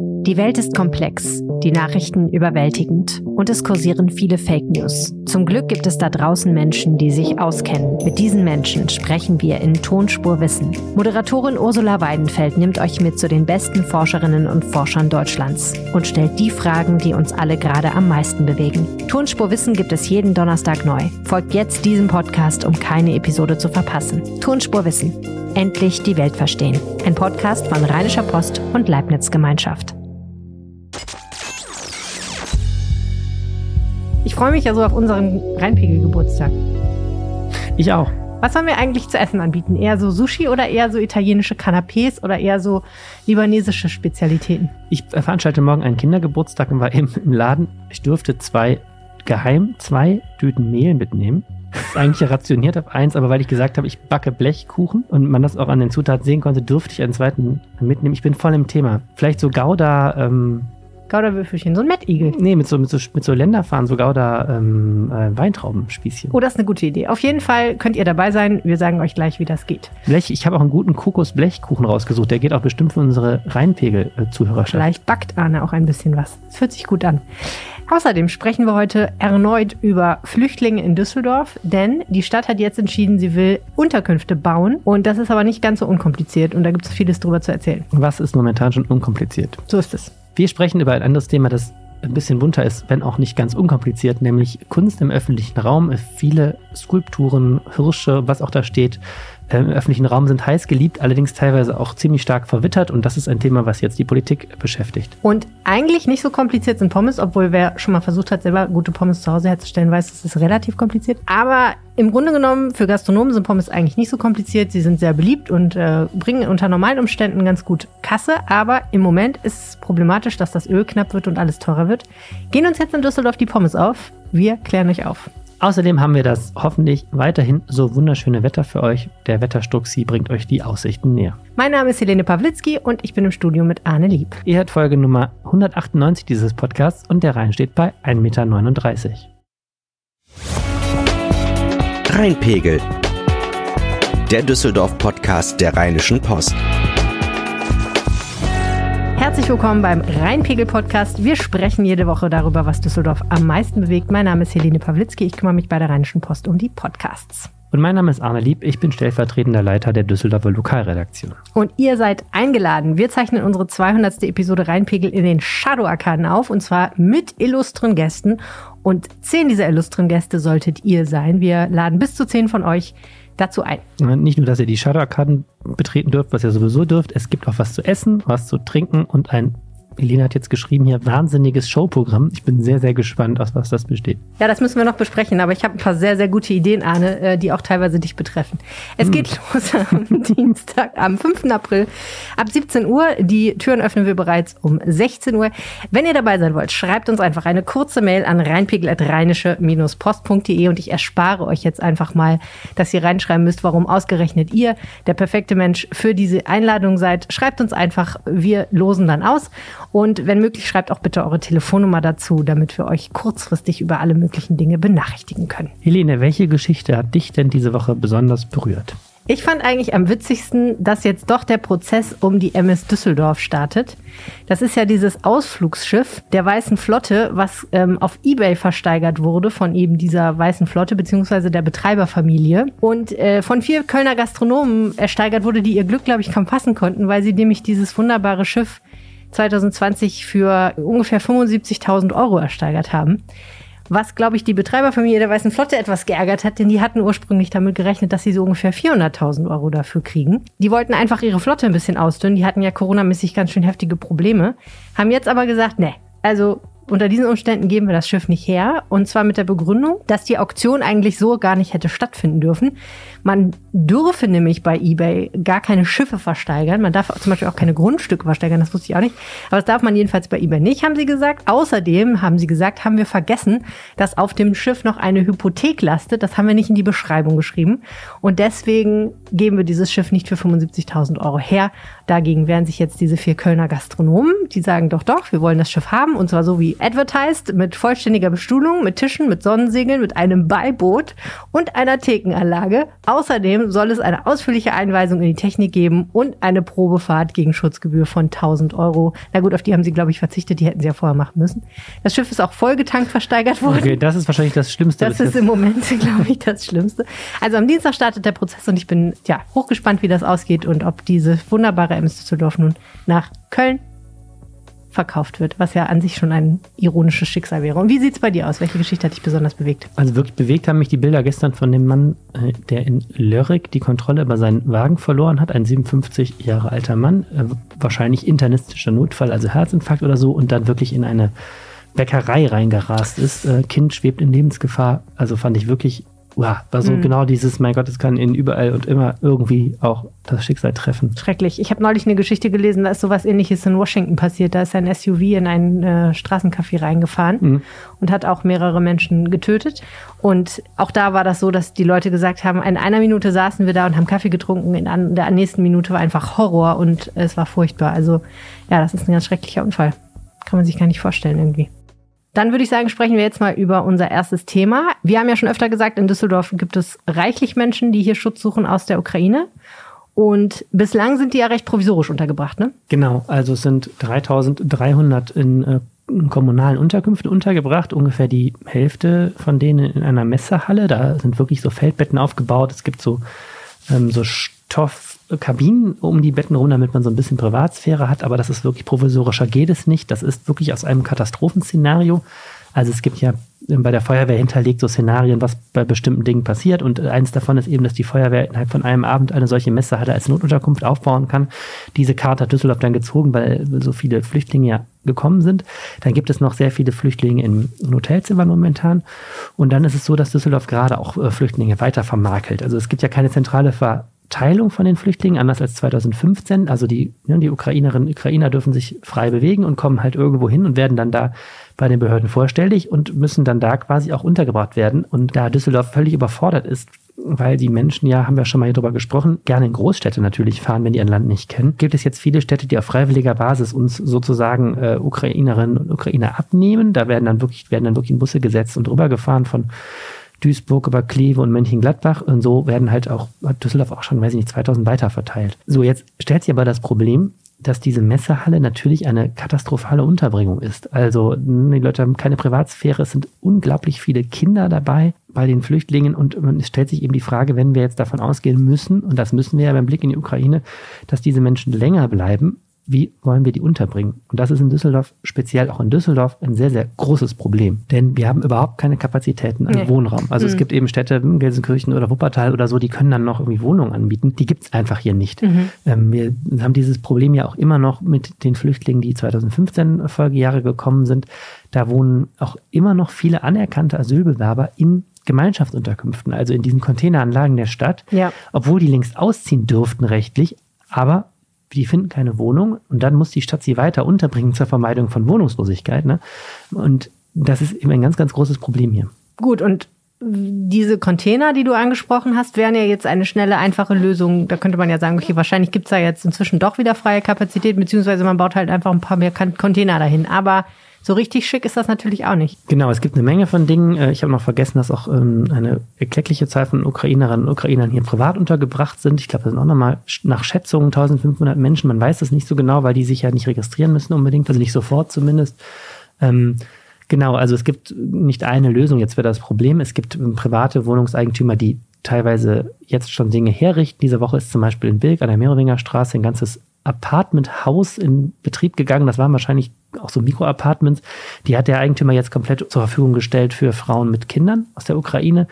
you. Die Welt ist komplex, die Nachrichten überwältigend und es kursieren viele Fake News. Zum Glück gibt es da draußen Menschen, die sich auskennen. Mit diesen Menschen sprechen wir in Tonspur Wissen. Moderatorin Ursula Weidenfeld nimmt euch mit zu den besten Forscherinnen und Forschern Deutschlands und stellt die Fragen, die uns alle gerade am meisten bewegen. Tonspur Wissen gibt es jeden Donnerstag neu. Folgt jetzt diesem Podcast, um keine Episode zu verpassen. Tonspur Wissen. Endlich die Welt verstehen. Ein Podcast von Rheinischer Post und Leibniz Gemeinschaft. Ich freue mich ja so auf unseren Rheinpegel-Geburtstag. Ich auch. Was sollen wir eigentlich zu essen anbieten? Eher so Sushi oder eher so italienische Canapés oder eher so libanesische Spezialitäten? Ich veranstalte morgen einen Kindergeburtstag und war eben im Laden. Ich durfte zwei geheim zwei Tüten Mehl mitnehmen. Das ist eigentlich rationiert auf eins, aber weil ich gesagt habe, ich backe Blechkuchen und man das auch an den Zutaten sehen konnte, durfte ich einen zweiten mitnehmen. Ich bin voll im Thema. Vielleicht so Gouda ähm, Gouda-Würfelchen, so ein Mettigel. Nee, mit so, mit so, mit so Länderfahren, so Gouda ähm, äh, Weintraubenspießchen. Oh, das ist eine gute Idee. Auf jeden Fall könnt ihr dabei sein. Wir sagen euch gleich, wie das geht. Blech, ich habe auch einen guten Kokos-Blechkuchen rausgesucht. Der geht auch bestimmt für unsere Rheinpegel-Zuhörerschaft. Vielleicht backt Arne auch ein bisschen was. Das fühlt sich gut an. Außerdem sprechen wir heute erneut über Flüchtlinge in Düsseldorf, denn die Stadt hat jetzt entschieden, sie will Unterkünfte bauen. Und das ist aber nicht ganz so unkompliziert und da gibt es vieles drüber zu erzählen. Was ist momentan schon unkompliziert? So ist es. Wir sprechen über ein anderes Thema, das ein bisschen bunter ist, wenn auch nicht ganz unkompliziert, nämlich Kunst im öffentlichen Raum. Viele Skulpturen, Hirsche, was auch da steht, im öffentlichen Raum sind heiß geliebt, allerdings teilweise auch ziemlich stark verwittert und das ist ein Thema, was jetzt die Politik beschäftigt. Und eigentlich nicht so kompliziert sind Pommes, obwohl wer schon mal versucht hat, selber gute Pommes zu Hause herzustellen, weiß, das ist relativ kompliziert. Aber im Grunde genommen, für Gastronomen sind Pommes eigentlich nicht so kompliziert. Sie sind sehr beliebt und äh, bringen unter normalen Umständen ganz gut Kasse. Aber im Moment ist es problematisch, dass das Öl knapp wird und alles teurer wird. Gehen uns jetzt in Düsseldorf die Pommes auf. Wir klären euch auf. Außerdem haben wir das hoffentlich weiterhin so wunderschöne Wetter für euch. Der Wetterstruxi bringt euch die Aussichten näher. Mein Name ist Helene Pawlitzki und ich bin im Studio mit Arne Lieb. Ihr hört Folge Nummer 198 dieses Podcasts und der Rhein steht bei 1,39 Meter. Rheinpegel. Der Düsseldorf-Podcast der Rheinischen Post. Willkommen beim Rheinpegel-Podcast. Wir sprechen jede Woche darüber, was Düsseldorf am meisten bewegt. Mein Name ist Helene Pawlitzki. Ich kümmere mich bei der Rheinischen Post um die Podcasts. Und mein Name ist Arne Lieb. Ich bin stellvertretender Leiter der Düsseldorfer Lokalredaktion. Und ihr seid eingeladen. Wir zeichnen unsere 200. Episode Rheinpegel in den Shadow-Arkaden auf. Und zwar mit illustren Gästen. Und zehn dieser illustren Gäste solltet ihr sein. Wir laden bis zu zehn von euch dazu ein. Nicht nur, dass ihr die Shadow-Arkaden betreten dürft, was ihr sowieso dürft. Es gibt auch was zu essen, was zu trinken und ein Elena hat jetzt geschrieben hier, wahnsinniges Showprogramm. Ich bin sehr, sehr gespannt, aus was das besteht. Ja, das müssen wir noch besprechen, aber ich habe ein paar sehr, sehr gute Ideen, Arne, äh, die auch teilweise dich betreffen. Es hm. geht los am Dienstag, am 5. April ab 17 Uhr. Die Türen öffnen wir bereits um 16 Uhr. Wenn ihr dabei sein wollt, schreibt uns einfach eine kurze Mail an rheinpegel.rheinische-post.de und ich erspare euch jetzt einfach mal, dass ihr reinschreiben müsst, warum ausgerechnet ihr der perfekte Mensch für diese Einladung seid. Schreibt uns einfach, wir losen dann aus. Und wenn möglich, schreibt auch bitte eure Telefonnummer dazu, damit wir euch kurzfristig über alle möglichen Dinge benachrichtigen können. Helene, welche Geschichte hat dich denn diese Woche besonders berührt? Ich fand eigentlich am witzigsten, dass jetzt doch der Prozess um die MS Düsseldorf startet. Das ist ja dieses Ausflugsschiff der Weißen Flotte, was ähm, auf Ebay versteigert wurde von eben dieser Weißen Flotte beziehungsweise der Betreiberfamilie und äh, von vier Kölner Gastronomen ersteigert wurde, die ihr Glück, glaube ich, kaum fassen konnten, weil sie nämlich dieses wunderbare Schiff 2020 für ungefähr 75.000 Euro ersteigert haben. Was, glaube ich, die Betreiberfamilie der Weißen Flotte etwas geärgert hat, denn die hatten ursprünglich damit gerechnet, dass sie so ungefähr 400.000 Euro dafür kriegen. Die wollten einfach ihre Flotte ein bisschen ausdünnen. Die hatten ja coronamäßig ganz schön heftige Probleme. Haben jetzt aber gesagt, ne, also unter diesen Umständen geben wir das Schiff nicht her. Und zwar mit der Begründung, dass die Auktion eigentlich so gar nicht hätte stattfinden dürfen. Man dürfe nämlich bei eBay gar keine Schiffe versteigern. Man darf zum Beispiel auch keine Grundstücke versteigern, das wusste ich auch nicht. Aber das darf man jedenfalls bei eBay nicht, haben sie gesagt. Außerdem haben sie gesagt, haben wir vergessen, dass auf dem Schiff noch eine Hypothek lastet. Das haben wir nicht in die Beschreibung geschrieben. Und deswegen geben wir dieses Schiff nicht für 75.000 Euro her. Dagegen wehren sich jetzt diese vier Kölner Gastronomen. Die sagen doch, doch, wir wollen das Schiff haben. Und zwar so wie advertised, mit vollständiger Bestuhlung, mit Tischen, mit Sonnensegeln, mit einem Beiboot und einer Thekenanlage. Außerdem soll es eine ausführliche Einweisung in die Technik geben und eine Probefahrt gegen Schutzgebühr von 1000 Euro. Na gut, auf die haben sie, glaube ich, verzichtet. Die hätten sie ja vorher machen müssen. Das Schiff ist auch vollgetankt versteigert worden. Okay, das ist wahrscheinlich das Schlimmste. Das ist im Moment, glaube ich, das Schlimmste. Also am Dienstag startet der Prozess und ich bin ja hochgespannt, wie das ausgeht und ob diese wunderbare MS Düsseldorf nun nach Köln verkauft wird, was ja an sich schon ein ironisches Schicksal wäre. Und wie sieht es bei dir aus? Welche Geschichte hat dich besonders bewegt? Also wirklich bewegt haben mich die Bilder gestern von dem Mann, äh, der in Lörrick die Kontrolle über seinen Wagen verloren hat. Ein 57 Jahre alter Mann, äh, wahrscheinlich internistischer Notfall, also Herzinfarkt oder so, und dann wirklich in eine Bäckerei reingerast ist. Äh, kind schwebt in Lebensgefahr. Also fand ich wirklich wow, war so mhm. genau dieses, mein Gott, es kann in überall und immer irgendwie auch das Schicksal treffen. Schrecklich. Ich habe neulich eine Geschichte gelesen, da ist sowas ähnliches in Washington passiert. Da ist ein SUV in einen äh, Straßencafé reingefahren mhm. und hat auch mehrere Menschen getötet. Und auch da war das so, dass die Leute gesagt haben, in einer Minute saßen wir da und haben Kaffee getrunken, in der nächsten Minute war einfach Horror und es war furchtbar. Also ja, das ist ein ganz schrecklicher Unfall. Kann man sich gar nicht vorstellen irgendwie. Dann würde ich sagen, sprechen wir jetzt mal über unser erstes Thema. Wir haben ja schon öfter gesagt, in Düsseldorf gibt es reichlich Menschen, die hier Schutz suchen aus der Ukraine. Und bislang sind die ja recht provisorisch untergebracht, ne? Genau, also es sind 3300 in, äh, in kommunalen Unterkünften untergebracht, ungefähr die Hälfte von denen in einer Messerhalle. Da sind wirklich so Feldbetten aufgebaut. Es gibt so, ähm, so Stoff Kabinen um die Betten rum, damit man so ein bisschen Privatsphäre hat, aber das ist wirklich provisorischer geht es nicht. Das ist wirklich aus einem Katastrophenszenario. Also es gibt ja bei der Feuerwehr hinterlegt so Szenarien, was bei bestimmten Dingen passiert. Und eins davon ist eben, dass die Feuerwehr innerhalb von einem Abend eine solche Messehalle als Notunterkunft aufbauen kann. Diese Karte hat Düsseldorf dann gezogen, weil so viele Flüchtlinge ja gekommen sind. Dann gibt es noch sehr viele Flüchtlinge in Hotelzimmern momentan. Und dann ist es so, dass Düsseldorf gerade auch äh, Flüchtlinge weiter vermakelt. Also es gibt ja keine zentrale Ver Teilung von den Flüchtlingen, anders als 2015. Also die, ne, die Ukrainerinnen und Ukrainer dürfen sich frei bewegen und kommen halt irgendwo hin und werden dann da bei den Behörden vorstellig und müssen dann da quasi auch untergebracht werden. Und da Düsseldorf völlig überfordert ist, weil die Menschen ja, haben wir schon mal hier drüber gesprochen, gerne in Großstädte natürlich fahren, wenn die ein Land nicht kennen, gibt es jetzt viele Städte, die auf freiwilliger Basis uns sozusagen äh, Ukrainerinnen und Ukrainer abnehmen. Da werden dann wirklich, werden dann wirklich in Busse gesetzt und rübergefahren von Duisburg über Kleve und Mönchengladbach. Und so werden halt auch, hat Düsseldorf auch schon, weiß ich nicht, 2000 weiter verteilt. So, jetzt stellt sich aber das Problem, dass diese Messehalle natürlich eine katastrophale Unterbringung ist. Also die Leute haben keine Privatsphäre, es sind unglaublich viele Kinder dabei bei den Flüchtlingen und es stellt sich eben die Frage, wenn wir jetzt davon ausgehen müssen, und das müssen wir ja beim Blick in die Ukraine, dass diese Menschen länger bleiben, wie wollen wir die unterbringen? Und das ist in Düsseldorf, speziell auch in Düsseldorf, ein sehr, sehr großes Problem. Denn wir haben überhaupt keine Kapazitäten an nee. Wohnraum. Also mhm. es gibt eben Städte, Gelsenkirchen oder Wuppertal oder so, die können dann noch irgendwie Wohnungen anbieten. Die gibt es einfach hier nicht. Mhm. Ähm, wir haben dieses Problem ja auch immer noch mit den Flüchtlingen, die 2015 Folgejahre gekommen sind. Da wohnen auch immer noch viele anerkannte Asylbewerber in Gemeinschaftsunterkünften, also in diesen Containeranlagen der Stadt, ja. obwohl die längst ausziehen dürften rechtlich, aber die finden keine Wohnung und dann muss die Stadt sie weiter unterbringen zur Vermeidung von Wohnungslosigkeit. Ne? Und das ist eben ein ganz, ganz großes Problem hier. Gut, und diese Container, die du angesprochen hast, wären ja jetzt eine schnelle, einfache Lösung. Da könnte man ja sagen, okay, wahrscheinlich gibt es da jetzt inzwischen doch wieder freie Kapazität, beziehungsweise man baut halt einfach ein paar mehr Container dahin. Aber so richtig schick ist das natürlich auch nicht. Genau, es gibt eine Menge von Dingen. Äh, ich habe noch vergessen, dass auch ähm, eine erkleckliche Zahl von Ukrainerinnen und Ukrainern hier privat untergebracht sind. Ich glaube, das sind auch nochmal nach Schätzungen 1500 Menschen. Man weiß das nicht so genau, weil die sich ja nicht registrieren müssen unbedingt, also nicht sofort zumindest. Ähm, genau, also es gibt nicht eine Lösung jetzt für das Problem. Es gibt ähm, private Wohnungseigentümer, die teilweise jetzt schon Dinge herrichten. Diese Woche ist zum Beispiel in Bilk an der Merowinger Straße ein ganzes Apartmenthaus in Betrieb gegangen. Das waren wahrscheinlich auch so Mikroapartments. Die hat der Eigentümer jetzt komplett zur Verfügung gestellt für Frauen mit Kindern aus der Ukraine.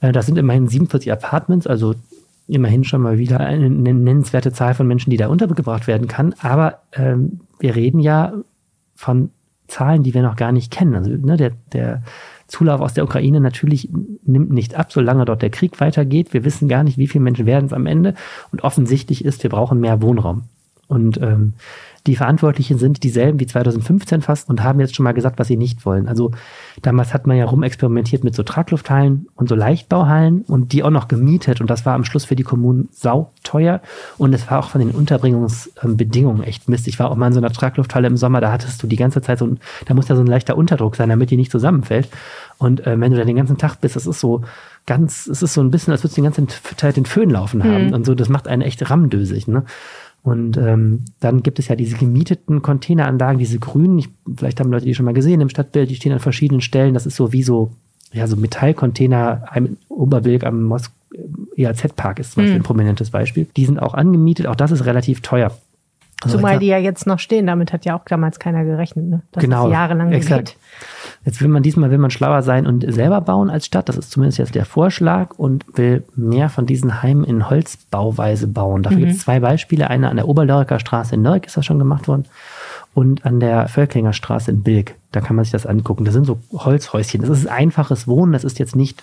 Äh, das sind immerhin 47 Apartments, also immerhin schon mal wieder eine nennenswerte Zahl von Menschen, die da untergebracht werden kann. Aber ähm, wir reden ja von Zahlen, die wir noch gar nicht kennen. Also ne, der, der Zulauf aus der Ukraine natürlich nimmt nicht ab, solange dort der Krieg weitergeht. Wir wissen gar nicht, wie viele Menschen werden es am Ende. Und offensichtlich ist, wir brauchen mehr Wohnraum. Und ähm, die Verantwortlichen sind dieselben wie 2015 fast und haben jetzt schon mal gesagt, was sie nicht wollen. Also damals hat man ja rumexperimentiert mit so Traglufthallen und so Leichtbauhallen und die auch noch gemietet und das war am Schluss für die Kommunen sauteuer und es war auch von den Unterbringungsbedingungen echt Mist. Ich war auch mal in so einer Traglufthalle im Sommer, da hattest du die ganze Zeit so ein, da muss ja so ein leichter Unterdruck sein, damit die nicht zusammenfällt. Und äh, wenn du da den ganzen Tag bist, das ist so ganz, es ist so ein bisschen, als würdest du den ganzen Zeit den Föhn laufen haben. Mhm. Und so, das macht einen echt rammdösig. Ne? Und ähm, dann gibt es ja diese gemieteten Containeranlagen, diese grünen, ich, vielleicht haben Leute die schon mal gesehen im Stadtbild, die stehen an verschiedenen Stellen. Das ist so wie so, ja, so Metallcontainer im Oberwilk am Mos EAZ-Park ist zum Beispiel mhm. ein prominentes Beispiel. Die sind auch angemietet, auch das ist relativ teuer. Also Zumal die ja jetzt noch stehen, damit hat ja auch damals keiner gerechnet, ne? dass genau, das jahrelang exakt. geht. Jetzt will man diesmal will man schlauer sein und selber bauen als Stadt. Das ist zumindest jetzt der Vorschlag und will mehr von diesen Heimen in Holzbauweise bauen. Dafür mhm. gibt es zwei Beispiele. Eine an der Oberlörker Straße in Nürk ist das schon gemacht worden und an der Völklinger Straße in Bilk. Da kann man sich das angucken. Das sind so Holzhäuschen. Das ist einfaches Wohnen. Das ist jetzt nicht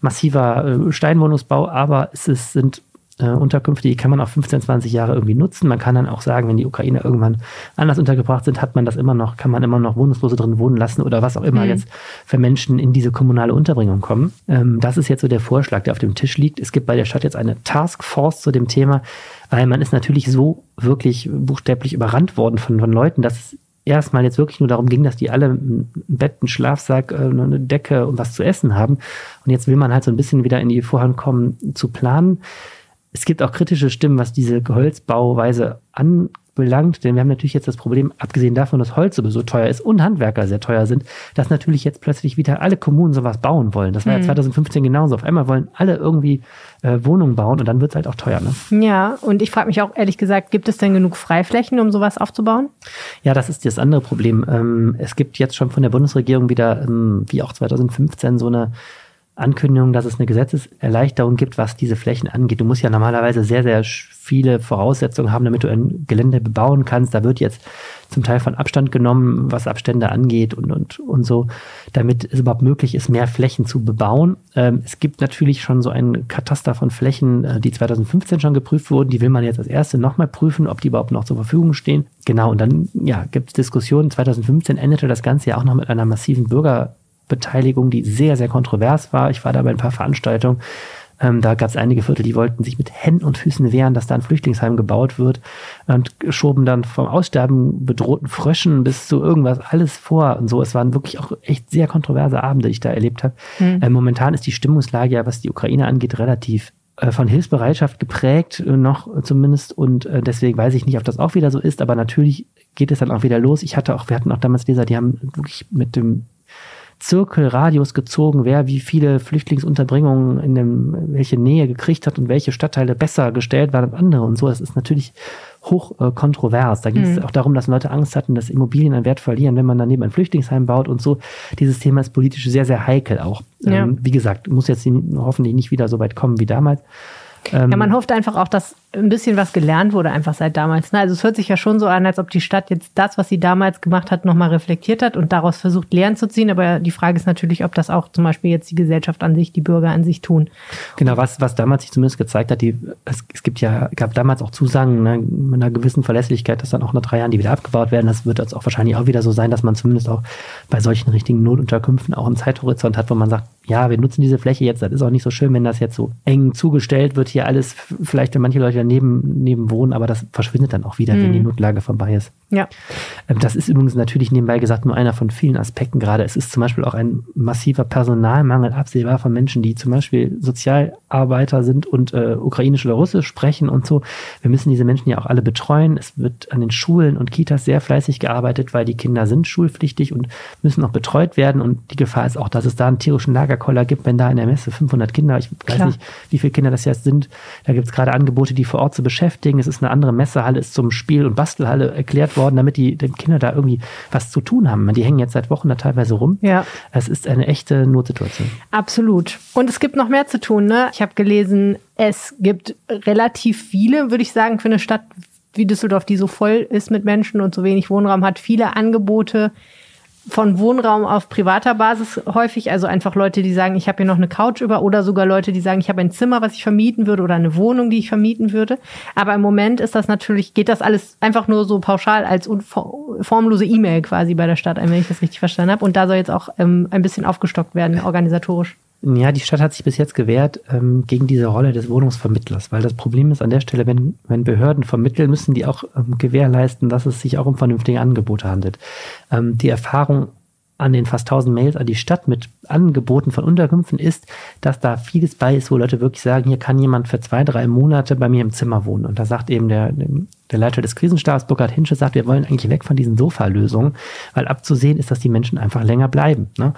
massiver äh, Steinwohnungsbau, aber es ist, sind äh, Unterkünfte, die kann man auch 15, 20 Jahre irgendwie nutzen. Man kann dann auch sagen, wenn die Ukrainer irgendwann anders untergebracht sind, hat man das immer noch, kann man immer noch Wohnungslose drin wohnen lassen oder was auch immer mhm. jetzt für Menschen in diese kommunale Unterbringung kommen. Ähm, das ist jetzt so der Vorschlag, der auf dem Tisch liegt. Es gibt bei der Stadt jetzt eine Taskforce zu dem Thema, weil man ist natürlich so wirklich buchstäblich überrannt worden von, von Leuten, dass es erstmal jetzt wirklich nur darum ging, dass die alle ein Bett, einen Schlafsack, äh, eine Decke und was zu essen haben. Und jetzt will man halt so ein bisschen wieder in die Vorhand kommen zu planen es gibt auch kritische Stimmen, was diese Holzbauweise anbelangt, denn wir haben natürlich jetzt das Problem, abgesehen davon, dass Holz so teuer ist und Handwerker sehr teuer sind, dass natürlich jetzt plötzlich wieder alle Kommunen sowas bauen wollen. Das war mhm. ja 2015 genauso. Auf einmal wollen alle irgendwie äh, Wohnungen bauen und dann wird es halt auch teuer. Ne? Ja, und ich frage mich auch ehrlich gesagt, gibt es denn genug Freiflächen, um sowas aufzubauen? Ja, das ist das andere Problem. Ähm, es gibt jetzt schon von der Bundesregierung wieder, ähm, wie auch 2015, so eine Ankündigung, dass es eine Gesetzeserleichterung gibt, was diese Flächen angeht. Du musst ja normalerweise sehr, sehr viele Voraussetzungen haben, damit du ein Gelände bebauen kannst. Da wird jetzt zum Teil von Abstand genommen, was Abstände angeht und, und, und so, damit es überhaupt möglich ist, mehr Flächen zu bebauen. Ähm, es gibt natürlich schon so ein Kataster von Flächen, äh, die 2015 schon geprüft wurden. Die will man jetzt als erste nochmal prüfen, ob die überhaupt noch zur Verfügung stehen. Genau, und dann ja, gibt es Diskussionen. 2015 endete das Ganze ja auch noch mit einer massiven Bürger Beteiligung, die sehr, sehr kontrovers war. Ich war da bei ein paar Veranstaltungen. Ähm, da gab es einige Viertel, die wollten sich mit Händen und Füßen wehren, dass da ein Flüchtlingsheim gebaut wird und schoben dann vom Aussterben bedrohten Fröschen bis zu irgendwas alles vor und so. Es waren wirklich auch echt sehr kontroverse Abende, die ich da erlebt habe. Mhm. Äh, momentan ist die Stimmungslage ja, was die Ukraine angeht, relativ äh, von Hilfsbereitschaft geprägt, äh, noch zumindest. Und äh, deswegen weiß ich nicht, ob das auch wieder so ist, aber natürlich geht es dann auch wieder los. Ich hatte auch, wir hatten auch damals Leser, die haben wirklich mit dem Zirkelradius gezogen, wer wie viele Flüchtlingsunterbringungen in dem, welche Nähe gekriegt hat und welche Stadtteile besser gestellt waren als andere und so. Das ist natürlich hoch äh, kontrovers. Da ging es mhm. auch darum, dass Leute Angst hatten, dass Immobilien an Wert verlieren, wenn man daneben ein Flüchtlingsheim baut und so. Dieses Thema ist politisch sehr, sehr heikel auch. Ja. Ähm, wie gesagt, muss jetzt hoffentlich nicht wieder so weit kommen wie damals. Ähm, ja, man hofft einfach auch, dass ein bisschen was gelernt wurde, einfach seit damals. Ne? Also es hört sich ja schon so an, als ob die Stadt jetzt das, was sie damals gemacht hat, nochmal reflektiert hat und daraus versucht, Lehren zu ziehen. Aber die Frage ist natürlich, ob das auch zum Beispiel jetzt die Gesellschaft an sich, die Bürger an sich tun. Genau, was, was damals sich zumindest gezeigt hat, die, es, es gibt ja, gab damals auch Zusagen ne, mit einer gewissen Verlässlichkeit, dass dann auch nach drei Jahren die wieder abgebaut werden. Das wird jetzt auch wahrscheinlich auch wieder so sein, dass man zumindest auch bei solchen richtigen Notunterkünften auch einen Zeithorizont hat, wo man sagt, ja, wir nutzen diese Fläche jetzt, das ist auch nicht so schön, wenn das jetzt so eng zugestellt wird, hier alles, vielleicht wenn manche Leute daneben neben wohnen, aber das verschwindet dann auch wieder, mhm. wenn die. Notlage vorbei ist. Ja. Ähm, das ist übrigens natürlich nebenbei gesagt nur einer von vielen Aspekten gerade. Es ist zum Beispiel auch ein massiver Personalmangel absehbar von Menschen, die zum Beispiel Sozialarbeiter sind und äh, ukrainisch oder russisch sprechen und so. Wir müssen diese Menschen ja auch alle betreuen. Es wird an den Schulen und Kitas sehr fleißig gearbeitet, weil die Kinder sind schulpflichtig und müssen auch betreut werden. Und die Gefahr ist auch, dass es da einen tierischen Lagerkoller gibt, wenn da in der Messe 500 Kinder, ich weiß Klar. nicht, wie viele Kinder das jetzt sind. Da gibt es gerade Angebote, die vor Ort zu beschäftigen. Es ist eine andere Messehalle, ist zum Spiel- und Bastelhalle erklärt worden, damit die, die Kinder da irgendwie was zu tun haben. Die hängen jetzt seit Wochen da teilweise rum. Ja. Es ist eine echte Notsituation. Absolut. Und es gibt noch mehr zu tun. Ne? Ich habe gelesen, es gibt relativ viele, würde ich sagen, für eine Stadt wie Düsseldorf, die so voll ist mit Menschen und so wenig Wohnraum hat, viele Angebote, von Wohnraum auf privater Basis häufig, also einfach Leute, die sagen, ich habe hier noch eine Couch über oder sogar Leute, die sagen, ich habe ein Zimmer, was ich vermieten würde oder eine Wohnung, die ich vermieten würde. Aber im Moment ist das natürlich, geht das alles einfach nur so pauschal als formlose E-Mail quasi bei der Stadt ein, wenn ich das richtig verstanden habe. Und da soll jetzt auch ähm, ein bisschen aufgestockt werden, organisatorisch. Ja, die Stadt hat sich bis jetzt gewehrt ähm, gegen diese Rolle des Wohnungsvermittlers, weil das Problem ist an der Stelle, wenn, wenn Behörden vermitteln, müssen die auch ähm, gewährleisten, dass es sich auch um vernünftige Angebote handelt. Ähm, die Erfahrung an den fast 1000 Mails an die Stadt mit Angeboten von Unterkünften ist, dass da vieles bei ist, wo Leute wirklich sagen, hier kann jemand für zwei, drei Monate bei mir im Zimmer wohnen. Und da sagt eben der, der Leiter des Krisenstabs, Burkhard Hinsche, sagt, wir wollen eigentlich weg von diesen Sofa-Lösungen, weil abzusehen ist, dass die Menschen einfach länger bleiben. Ne?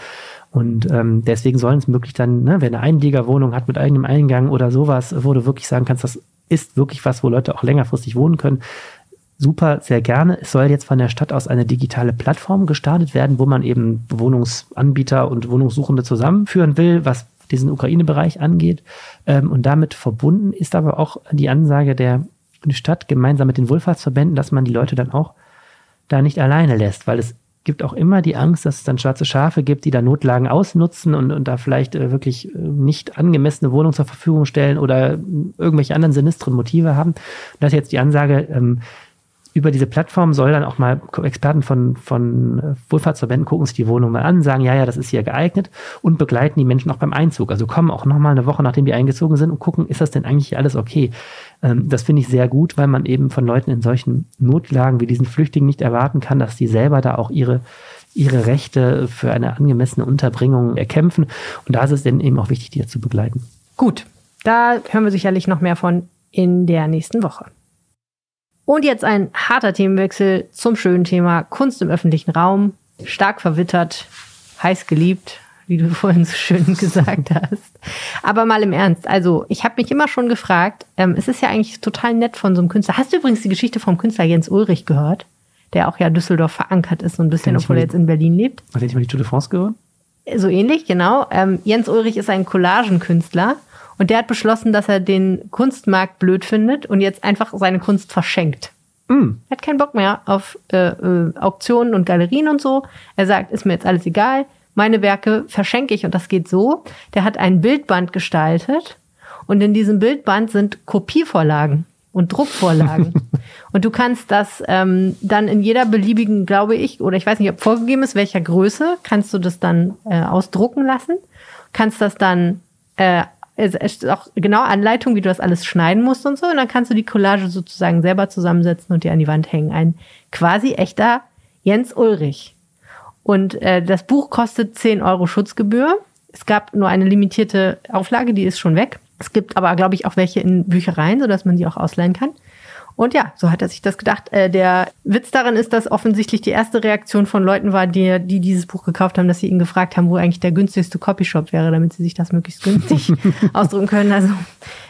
Und ähm, deswegen sollen es möglich dann, ne, wer eine Einliegerwohnung hat mit eigenem Eingang oder sowas, wo du wirklich sagen kannst, das ist wirklich was, wo Leute auch längerfristig wohnen können. Super, sehr gerne. Es soll jetzt von der Stadt aus eine digitale Plattform gestartet werden, wo man eben Wohnungsanbieter und Wohnungssuchende zusammenführen will, was diesen Ukraine-Bereich angeht. Ähm, und damit verbunden ist aber auch die Ansage der Stadt gemeinsam mit den Wohlfahrtsverbänden, dass man die Leute dann auch da nicht alleine lässt, weil es gibt auch immer die Angst, dass es dann schwarze Schafe gibt, die da Notlagen ausnutzen und, und da vielleicht äh, wirklich äh, nicht angemessene Wohnungen zur Verfügung stellen oder irgendwelche anderen sinistren Motive haben. Das ist jetzt die Ansage, ähm, über diese Plattform soll dann auch mal Experten von, von äh, Wohlfahrtsverbänden gucken sich die Wohnung mal an, sagen, ja, ja, das ist hier geeignet und begleiten die Menschen auch beim Einzug. Also kommen auch nochmal eine Woche, nachdem die eingezogen sind und gucken, ist das denn eigentlich alles okay? Ähm, das finde ich sehr gut, weil man eben von Leuten in solchen Notlagen wie diesen Flüchtlingen nicht erwarten kann, dass die selber da auch ihre ihre Rechte für eine angemessene Unterbringung erkämpfen. Und da ist es dann eben auch wichtig, die zu begleiten. Gut, da hören wir sicherlich noch mehr von in der nächsten Woche. Und jetzt ein harter Themenwechsel zum schönen Thema Kunst im öffentlichen Raum. Stark verwittert, heiß geliebt, wie du vorhin so schön gesagt hast. Aber mal im Ernst. Also, ich habe mich immer schon gefragt, ähm, es ist ja eigentlich total nett von so einem Künstler. Hast du übrigens die Geschichte vom Künstler Jens Ulrich gehört? Der auch ja Düsseldorf verankert ist, so ein bisschen, obwohl er jetzt in Berlin lebt. Hat er nicht mal die Tour de France gehört? So ähnlich, genau. Ähm, Jens Ulrich ist ein Collagenkünstler und der hat beschlossen, dass er den Kunstmarkt blöd findet und jetzt einfach seine Kunst verschenkt. Mm. Er hat keinen Bock mehr auf äh, äh, Auktionen und Galerien und so. Er sagt, ist mir jetzt alles egal. Meine Werke verschenke ich und das geht so. Der hat ein Bildband gestaltet und in diesem Bildband sind Kopievorlagen und Druckvorlagen. und du kannst das ähm, dann in jeder beliebigen, glaube ich, oder ich weiß nicht, ob vorgegeben ist, welcher Größe, kannst du das dann äh, ausdrucken lassen. Kannst das dann äh, es ist auch genau Anleitung, wie du das alles schneiden musst und so. Und dann kannst du die Collage sozusagen selber zusammensetzen und dir an die Wand hängen. Ein quasi echter Jens Ulrich. Und äh, das Buch kostet 10 Euro Schutzgebühr. Es gab nur eine limitierte Auflage, die ist schon weg. Es gibt aber, glaube ich, auch welche in Büchereien, sodass man sie auch ausleihen kann. Und ja, so hat er sich das gedacht. Äh, der Witz darin ist, dass offensichtlich die erste Reaktion von Leuten war, die, die dieses Buch gekauft haben, dass sie ihn gefragt haben, wo eigentlich der günstigste Copyshop wäre, damit sie sich das möglichst günstig ausdrucken können. Also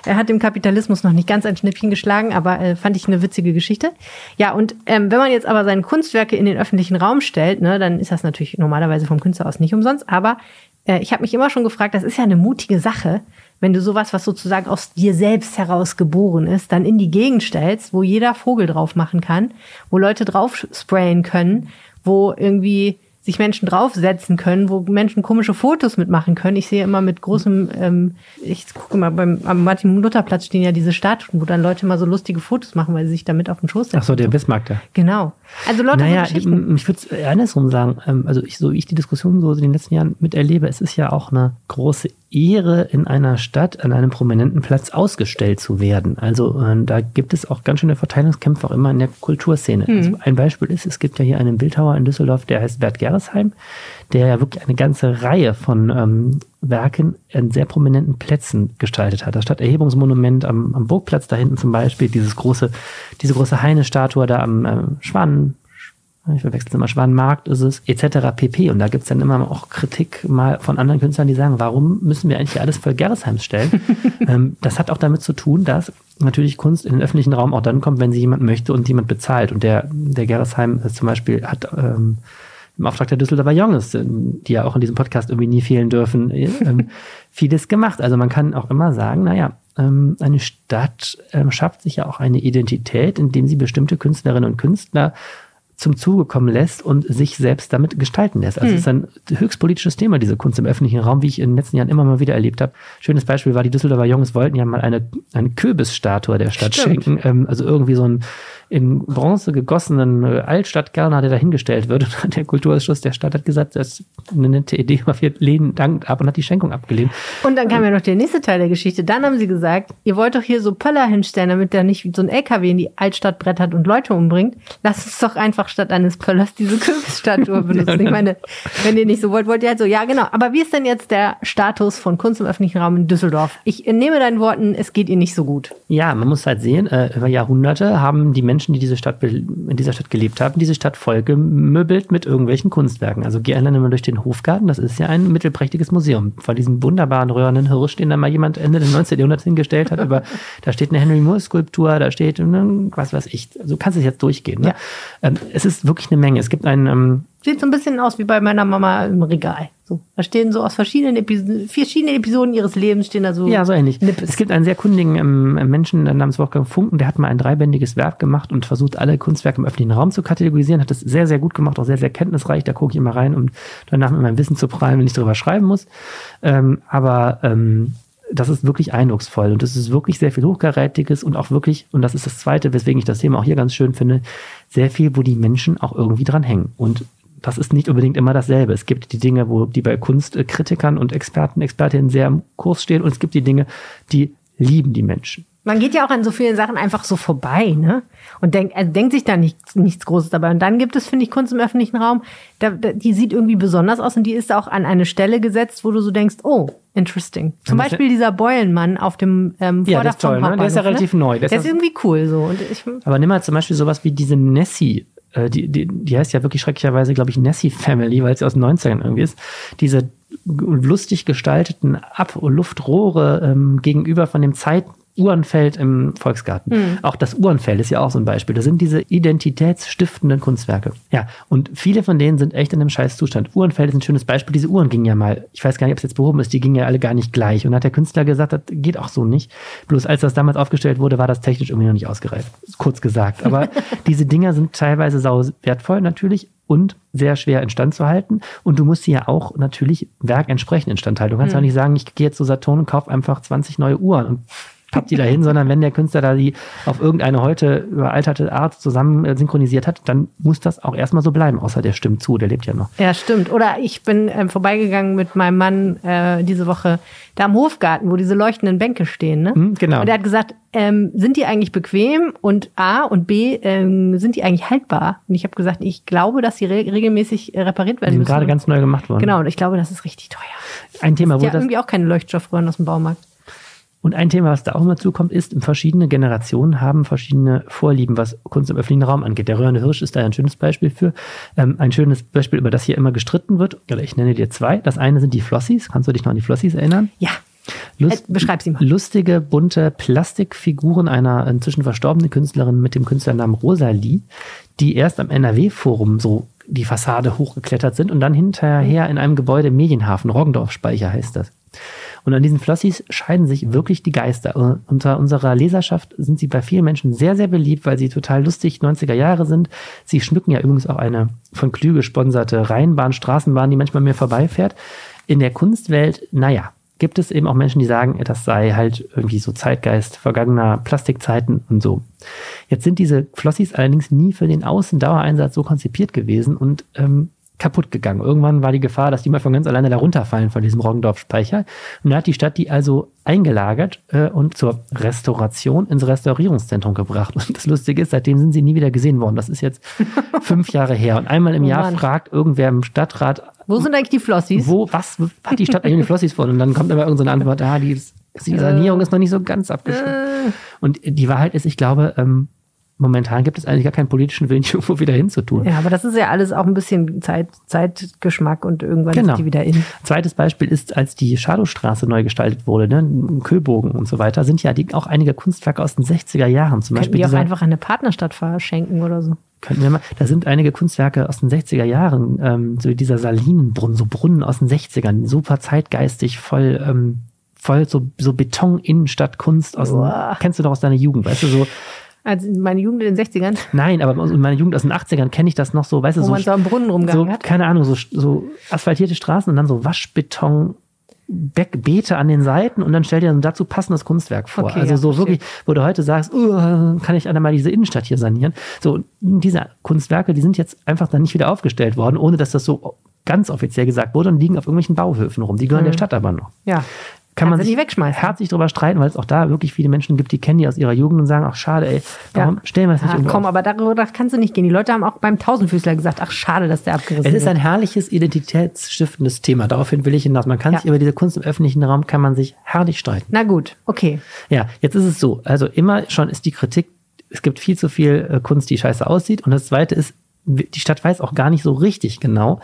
er hat dem Kapitalismus noch nicht ganz ein Schnippchen geschlagen, aber äh, fand ich eine witzige Geschichte. Ja, und ähm, wenn man jetzt aber seine Kunstwerke in den öffentlichen Raum stellt, ne, dann ist das natürlich normalerweise vom Künstler aus nicht umsonst. Aber äh, ich habe mich immer schon gefragt, das ist ja eine mutige Sache, wenn du sowas, was sozusagen aus dir selbst heraus geboren ist, dann in die Gegend stellst, wo jeder Vogel drauf machen kann, wo Leute drauf sprayen können, wo irgendwie sich Menschen draufsetzen können, wo Menschen komische Fotos mitmachen können. Ich sehe immer mit großem, ähm, ich gucke mal beim am Martin-Luther-Platz stehen ja diese Statuen, wo dann Leute mal so lustige Fotos machen, weil sie sich damit auf den Schoß setzen. Ach so, der Bismarck da. Genau. Also Leute, naja, so ich, ich würde es andersrum sagen. Ähm, also ich, so wie ich die Diskussion so in den letzten Jahren miterlebe, es ist ja auch eine große Ehre, in einer Stadt an einem prominenten Platz ausgestellt zu werden. Also äh, da gibt es auch ganz schöne Verteilungskämpfe auch immer in der Kulturszene. Mhm. Also ein Beispiel ist, es gibt ja hier einen Bildhauer in Düsseldorf, der heißt Bert Geresheim, der ja wirklich eine ganze Reihe von ähm, Werken an sehr prominenten Plätzen gestaltet hat. Das Stadterhebungsmonument am, am Burgplatz da hinten zum Beispiel, dieses große, diese große Heine-Statue da am äh, Schwanen, ich verwechsel immer Schwanenmarkt ist es, etc. pp. Und da gibt's dann immer auch Kritik mal von anderen Künstlern, die sagen, warum müssen wir eigentlich alles voll Gerresheims stellen? ähm, das hat auch damit zu tun, dass natürlich Kunst in den öffentlichen Raum auch dann kommt, wenn sie jemand möchte und jemand bezahlt. Und der, der Gerresheim zum Beispiel hat ähm, im Auftrag der Düsseldorfer Jonges, die ja auch in diesem Podcast irgendwie nie fehlen dürfen, ähm, vieles gemacht. Also man kann auch immer sagen, naja, ähm, eine Stadt ähm, schafft sich ja auch eine Identität, indem sie bestimmte Künstlerinnen und Künstler zum Zuge kommen lässt und sich selbst damit gestalten lässt. Also Hm. es ist ein höchst politisches Thema, diese Kunst im öffentlichen Raum, wie ich in den letzten Jahren immer mal wieder erlebt habe. Schönes Beispiel war, die Düsseldorfer Jungs wollten ja mal eine, eine Kürbisstatue der Stadt Stimmt. schenken. Ähm, also irgendwie so ein in Bronze gegossenen äh, Altstadtgärtner, der dahingestellt wird. Und der Kulturausschuss der Stadt hat gesagt, das ist eine nette Idee, aber wir lehnen dankend ab und hat die Schenkung abgelehnt. Und dann kam ja noch der nächste Teil der Geschichte. Dann haben sie gesagt, ihr wollt doch hier so Pöller hinstellen, damit der nicht so ein LKW in die Altstadt brettert und Leute umbringt. Lasst uns doch einfach statt eines Pöllers diese Kürbisstatue benutzen. Ich meine, wenn ihr nicht so wollt, wollt ihr halt so. Ja, genau. Aber wie ist denn jetzt der Status von Kunst im öffentlichen Raum in Düsseldorf? Ich nehme deinen Worten, es geht ihr nicht so gut. Ja, man muss halt sehen, äh, über Jahrhunderte haben die Menschen, die diese Stadt in dieser Stadt gelebt haben, diese Stadt vollgemöbelt mit irgendwelchen Kunstwerken. Also geh alleine mal durch den Hofgarten, das ist ja ein mittelprächtiges Museum. Vor diesem wunderbaren röhrenden Hirsch, den da mal jemand Ende des 19. Jahrhunderts hingestellt hat, aber da steht eine Henry Moore Skulptur, da steht, ne, was weiß ich, also du kannst es jetzt durchgehen. Ne? Ja. Ähm, es ist wirklich eine Menge. Es gibt einen, ähm, Sieht so ein bisschen aus wie bei meiner Mama im Regal. So, da stehen so aus verschiedenen Episoden, verschiedenen Episoden ihres Lebens stehen da so. Ja, so ähnlich. Nippes. Es gibt einen sehr kundigen ähm, Menschen namens Wolfgang Funken, der hat mal ein dreibändiges Werk gemacht und versucht, alle Kunstwerke im öffentlichen Raum zu kategorisieren. Hat das sehr, sehr gut gemacht, auch sehr, sehr kenntnisreich. Da gucke ich immer rein, um danach mit meinem Wissen zu prallen, wenn ich darüber schreiben muss. Ähm, aber ähm, das ist wirklich eindrucksvoll und das ist wirklich sehr viel Hochkarätiges und auch wirklich, und das ist das Zweite, weswegen ich das Thema auch hier ganz schön finde, sehr viel, wo die Menschen auch irgendwie dran hängen. Und das ist nicht unbedingt immer dasselbe. Es gibt die Dinge, wo die bei Kunstkritikern und Experten, Expertinnen sehr im Kurs stehen und es gibt die Dinge, die lieben die Menschen. Man geht ja auch an so vielen Sachen einfach so vorbei, ne? Und denkt, also denkt sich da nichts, nichts Großes dabei. Und dann gibt es, finde ich, Kunst im öffentlichen Raum, da, da, die sieht irgendwie besonders aus und die ist auch an eine Stelle gesetzt, wo du so denkst, oh, interesting. Zum Ja, Beispiel dieser Beulenmann auf dem ähm, Ja, Vordach das ist toll, ne? Der ist ja Hauptbahnhof, relativ neu. Der Der ist ist ja- irgendwie cool so. Ich, Aber nimm mal zum Beispiel sowas wie diese Nessie. Äh, Die, die, die heißt ja wirklich schrecklicherweise, glaube ich, Nessie Family, weil sie aus den 90ern irgendwie ist. Diese lustig gestalteten Ab- und Luftrohre ähm, gegenüber von dem Zeit Uhrenfeld im Volksgarten. Auch das Uhrenfeld ist ja auch so ein Beispiel. Das sind diese identitätsstiftenden Kunstwerke. Ja, und viele von denen sind echt in einem scheiß Zustand. Uhrenfeld ist ein schönes Beispiel. Diese Uhren gingen ja mal, ich weiß gar nicht, ob es jetzt behoben ist, die gingen ja alle gar nicht gleich. Und hat der Künstler gesagt, das geht auch so nicht. Bloß als das damals aufgestellt wurde, war das technisch irgendwie noch nicht ausgereift. Kurz gesagt. Aber diese Dinger sind teilweise sau wertvoll natürlich und sehr schwer instand zu halten. Und du musst sie ja auch natürlich Werk entsprechend instand halten. Du kannst ja auch nicht sagen, ich gehe jetzt zu Saturn und kaufe einfach 20 neue Uhren und papp die dahin, sondern wenn der Künstler da die auf irgendeine heute überalterte Art zusammen äh, synchronisiert hat, dann muss das auch erstmal so bleiben, außer der stimmt zu, der lebt ja noch. Ja, stimmt. Oder ich bin ähm, vorbeigegangen mit meinem Mann äh, diese Woche da am Hofgarten, wo diese leuchtenden Bänke stehen. Ne? Hm, genau. Und er hat gesagt, ähm, sind die eigentlich bequem und A und B, ähm, sind die eigentlich haltbar? Und ich habe gesagt, ich glaube, dass sie re regelmäßig äh, repariert Die werden sind müssen. gerade ganz neu gemacht worden. Genau, und ich glaube, das ist richtig teuer. Ein Thema, wo Ja, das, irgendwie auch keine Leuchtstoffröhren aus dem Baumarkt. Und ein Thema, was da auch immer zukommt, ist, verschiedene Generationen haben verschiedene Vorlieben, was Kunst im öffentlichen Raum angeht. Der röhrende Hirsch ist da ein schönes Beispiel für. Ähm, ein schönes Beispiel, über das hier immer gestritten wird. Oder ich nenne dir zwei. Das eine sind die Flossies. Kannst du dich noch an die Flossies erinnern? Ja, Lust, Äh, beschreib sie mal. Lustige, bunte Plastikfiguren einer inzwischen verstorbenen Künstlerin mit dem Künstlernamen Rosalie, die erst am NRW-Forum so die Fassade hochgeklettert sind und dann hinterher in einem Gebäude im Medienhafen, Roggendorf-Speicher heißt das. Und an diesen Flossies scheiden sich wirklich die Geister. Äh, Unter unserer Leserschaft sind sie bei vielen Menschen sehr, sehr beliebt, weil sie total lustig 90er Jahre sind. Sie schmücken ja übrigens auch eine von Klü gesponserte Rheinbahn, Straßenbahn, die manchmal mir vorbeifährt. In der Kunstwelt, naja, gibt es eben auch Menschen, die sagen, das sei halt irgendwie so Zeitgeist vergangener Plastikzeiten und so. Jetzt sind diese Flossies allerdings nie für den Außendauereinsatz so konzipiert gewesen und ähm, kaputt gegangen. Irgendwann war die Gefahr, dass die mal von ganz alleine da runterfallen von diesem Roggendorf-Speicher. Und da hat die Stadt die also eingelagert äh, und zur Restauration ins Restaurierungszentrum gebracht. Und das Lustige ist, seitdem sind sie nie wieder gesehen worden. Das ist jetzt fünf Jahre her. Und einmal im Oh Jahr fragt irgendwer im Stadtrat, Wo sind eigentlich die Flossies? wo, was hat die Stadt eigentlich die Flossies von? Und dann kommt immer irgendeine Antwort, ah, die, die Sanierung ist noch nicht so ganz abgeschlossen. Und die Wahrheit ist, ich glaube, ähm, momentan gibt es eigentlich gar keinen politischen Willen, irgendwo wieder hinzutun. Ja, aber das ist ja alles auch ein bisschen Zeit, Zeitgeschmack und irgendwann Genau. ist die wieder in. Zweites Beispiel ist, als die Schadowstraße neu gestaltet wurde, ne, Köbogen und so weiter, sind ja die, auch einige Kunstwerke aus den 60er Jahren. Zum Könnten Beispiel die auch dieser, einfach eine Partnerstadt verschenken oder so. könnten wir mal, da sind einige Kunstwerke aus den 60er Jahren, ähm, so wie dieser Salinenbrunnen, so Brunnen aus den 60ern, super zeitgeistig, voll, ähm, voll so, so Beton-Innenstadtkunst aus, Uah. kennst du doch aus deiner Jugend, weißt du, so Also in meiner Jugend in den 60ern, Nein, aber in meiner Jugend aus den 80ern kenne ich das noch so, weißt du, wo so, man so am Brunnen so rumgegangen hat. keine Ahnung, so, so asphaltierte Straßen und dann so Waschbeton. Beete an den Seiten und dann stell dir ein dazu passendes Kunstwerk vor. Okay, also ja, so wirklich, wo du heute sagst, uh, kann ich einmal diese Innenstadt hier sanieren. So, diese Kunstwerke, die sind jetzt einfach dann nicht wieder aufgestellt worden, ohne dass das so ganz offiziell gesagt wurde und liegen auf irgendwelchen Bauhöfen rum. Die gehören der Stadt aber noch. Ja. Kann man Kannst sich nicht wegschmeißen. herzlich drüber streiten, weil es auch da wirklich viele Menschen gibt, die kennen die aus ihrer Jugend und sagen, ach schade, ey, warum Ja. stellen wir das nicht irgendwo komm, auf? aber darüber kannst du nicht gehen. Die Leute haben auch beim Tausendfüßler gesagt, ach schade, dass der abgerissen Es ist ein herrliches identitätsstiftendes Thema. Daraufhin will ich hinaus. Man kann Ja. sich über diese Kunst im öffentlichen Raum kann man sich herrlich streiten. Na gut, okay. Ja, jetzt ist es so. Also immer schon ist die Kritik, es gibt viel zu viel äh, Kunst, die scheiße aussieht. Und das zweite ist, die Stadt weiß auch gar nicht so richtig genau,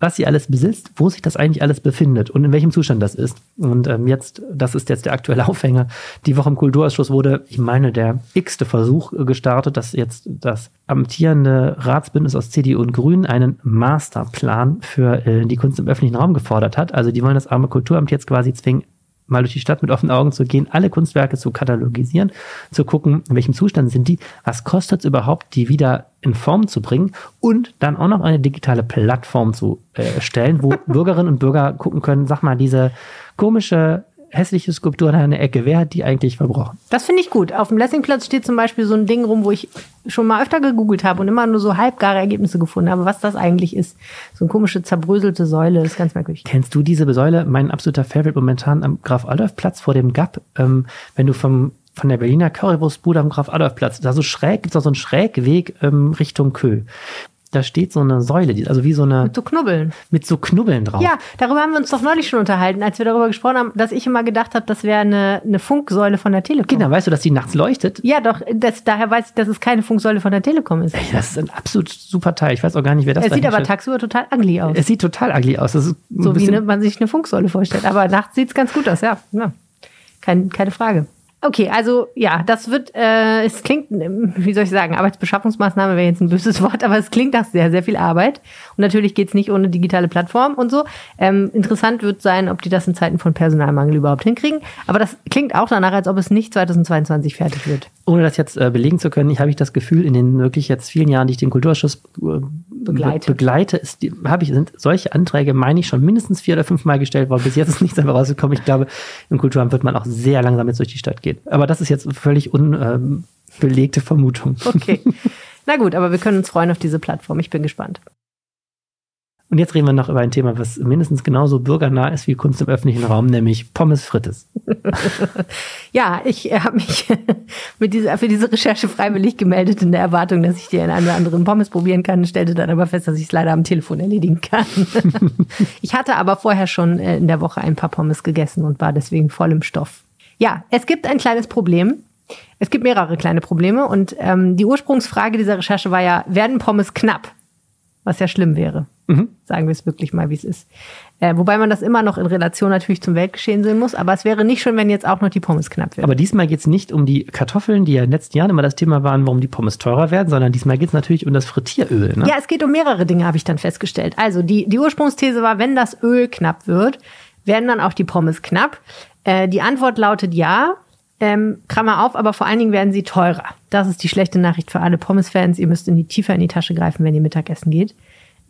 was sie alles besitzt, wo sich das eigentlich alles befindet und in welchem Zustand das ist. Und ähm, jetzt, das ist jetzt der aktuelle Aufhänger. Die Woche im Kulturausschuss wurde, ich meine, der x-te Versuch äh, gestartet, dass jetzt das amtierende Ratsbündnis aus CDU und Grünen einen Masterplan für äh, die Kunst im öffentlichen Raum gefordert hat. Also die wollen das arme Kulturamt jetzt quasi zwingen, mal durch die Stadt mit offenen Augen zu gehen, alle Kunstwerke zu katalogisieren, zu gucken, in welchem Zustand sind die, was kostet es überhaupt, die wieder in Form zu bringen und dann auch noch eine digitale Plattform zu äh, stellen, wo Bürgerinnen und Bürger gucken können, sag mal, diese komische, hässliche Skulptur in der Ecke, wer hat die eigentlich verbrochen? Das finde ich gut. Auf dem Lessingplatz steht zum Beispiel so ein Ding rum, wo ich schon mal öfter gegoogelt habe und immer nur so halbgare Ergebnisse gefunden habe, was das eigentlich ist. So eine komische zerbröselte Säule, das ist ganz merkwürdig. Kennst du diese Säule? Mein absoluter Favorite momentan am Graf-Adolf-Platz vor dem Gap, ähm, wenn du vom von der Berliner Currywurstbude am Graf-Adolf-Platz, da so schräg, gibt's auch so einen Schrägweg ähm, Richtung Kö. Da steht so eine Säule, die, also wie so eine, Mit so Knubbeln. mit so Knubbeln drauf. Ja, darüber haben wir uns doch neulich schon unterhalten, als wir darüber gesprochen haben, dass ich immer gedacht habe, das wäre eine, eine Funksäule von der Telekom. Genau, weißt du, dass die nachts leuchtet? Ja, doch, das, daher weiß ich, dass es keine Funksäule von der Telekom ist. Ey, Das ist ein absolut super Teil. Ich weiß auch gar nicht, wer das Es da sieht aber tagsüber total ugly aus. Es sieht total ugly aus. Ist so wie bisschen- ne, man sich eine Funksäule vorstellt. Aber nachts sieht es ganz gut aus, ja. ja. Kein, keine Frage. Okay, also ja, das wird, äh, es klingt, wie soll ich sagen, Arbeitsbeschaffungsmaßnahme wäre jetzt ein böses Wort, aber es klingt nach sehr, sehr viel Arbeit. Und natürlich geht's nicht ohne digitale Plattform und so. Ähm, interessant wird sein, ob die das in Zeiten von Personalmangel überhaupt hinkriegen. Aber das klingt auch danach, als ob es nicht 2022 fertig wird. ohne das jetzt äh, belegen zu können, ich habe ich das Gefühl, in den wirklich jetzt vielen Jahren, die ich den Kulturausschuss äh, Begleite. begleite ist, die, habe ich, sind solche Anträge, meine ich, schon mindestens vier oder fünfmal gestellt worden. Bis jetzt ist nichts dabei rausgekommen. Ich glaube, im Kulturamt wird man auch sehr langsam jetzt durch die Stadt gehen. Aber das ist jetzt völlig unbelegte Vermutung. Okay. Na gut, aber wir können uns freuen auf diese Plattform. Ich bin gespannt. Und jetzt reden wir noch über ein Thema, was mindestens genauso bürgernah ist wie Kunst im öffentlichen Raum, nämlich Pommes Frites. Ja, ich äh, habe mich mit dieser, für diese Recherche freiwillig gemeldet in der Erwartung, dass ich die in einen oder anderen Pommes probieren kann, stellte dann aber fest, dass ich es leider am Telefon erledigen kann. ich hatte aber vorher schon äh, in der Woche ein paar Pommes gegessen und war deswegen voll im Stoff. Ja, es gibt ein kleines Problem. Es gibt mehrere kleine Probleme und ähm, die Ursprungsfrage dieser Recherche war ja, werden Pommes knapp? Was ja schlimm wäre. Sagen wir es wirklich mal, wie es ist. Äh, wobei man das immer noch in Relation natürlich zum Weltgeschehen sehen muss, aber es wäre nicht schön, wenn jetzt auch noch die Pommes knapp wären. Aber diesmal geht es nicht um die Kartoffeln, die ja in den letzten Jahren immer das Thema waren, warum die Pommes teurer werden, sondern diesmal geht es natürlich um das Frittieröl. Ne? Ja, es geht um mehrere Dinge, habe ich dann festgestellt. Also die, die Ursprungsthese war, wenn das Öl knapp wird, werden dann auch die Pommes knapp. Äh, die Antwort lautet ja. Ähm, Klammer auf, aber vor allen Dingen werden sie teurer. Das ist die schlechte Nachricht für alle Pommes-Fans. Ihr müsst in die tiefer in die Tasche greifen, wenn ihr Mittagessen geht.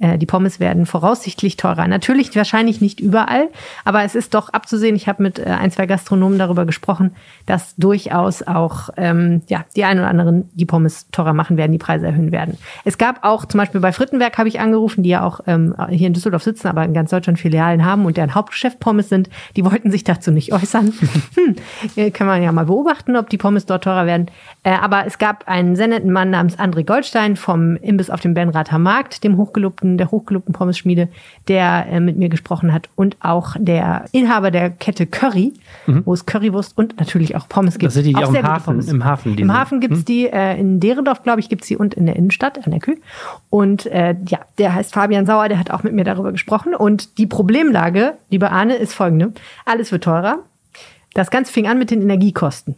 Äh, die Pommes werden voraussichtlich teurer. Natürlich wahrscheinlich nicht überall, aber es ist doch abzusehen. Ich habe mit äh, ein, zwei Gastronomen darüber gesprochen, dass durchaus auch ähm, ja, die einen oder anderen die Pommes teurer machen werden, die Preise erhöhen werden. Es gab auch zum Beispiel bei Frittenwerk habe ich angerufen, die ja auch ähm, hier in Düsseldorf sitzen, aber in ganz Deutschland Filialen haben und deren Hauptgeschäft Pommes sind. Die wollten sich dazu nicht äußern. hm, äh, kann man ja mal beobachten, ob die Pommes dort teurer werden. Äh, aber es gab einen sehr netten Mann namens André Goldstein vom Imbiss auf dem Benrather Markt, dem hochgelobten, der hochgelobten Pommesschmiede, der äh, mit mir gesprochen hat und auch der Inhaber der Kette Curry, wo es Currywurst und natürlich auch Pommes gibt. Das sind die, die Auch im Hafen, Pommes. im Hafen Im Hafen gibt's die, äh, in Derendorf, glaube ich, gibt's die und in der Innenstadt, an der Kühe. Und äh, ja, der heißt Fabian Sauer, der hat auch mit mir darüber gesprochen. Und die Problemlage, liebe Arne, ist folgende. Alles wird teurer. Das Ganze fing an mit den Energiekosten.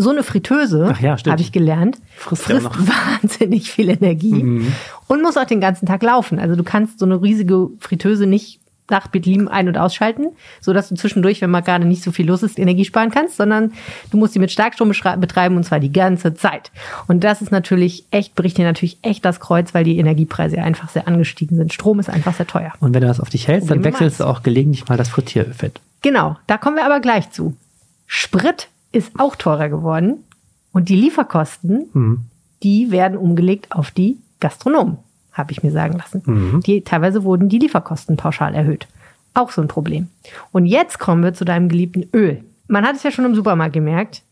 So eine Fritteuse, Mhm. Ja, habe ich gelernt, Frisst ja frisst. Mhm. wahnsinnig viel Energie und muss auch den ganzen Tag laufen. Also du kannst so eine riesige Fritteuse nicht nach Belieben ein- und ausschalten, so dass du zwischendurch, wenn mal gerade nicht so viel los ist, Energie sparen kannst, sondern du musst sie mit Starkstrom betreiben und zwar die ganze Zeit. Und das ist natürlich echt, bricht dir natürlich echt das Kreuz, weil die Energiepreise einfach sehr angestiegen sind. Strom ist einfach sehr teuer. Und wenn du das auf dich hältst, dann wechselst du auch gelegentlich mal das Frittierfett. Genau, da kommen wir aber gleich zu. Sprit ist auch teurer geworden und die Lieferkosten, mhm. die werden umgelegt auf die Gastronomen habe ich mir sagen lassen. Mhm. Die, teilweise wurden die Lieferkosten pauschal erhöht. Auch so ein Problem. Und jetzt kommen wir zu deinem geliebten Öl. Man hat es ja schon im Supermarkt gemerkt,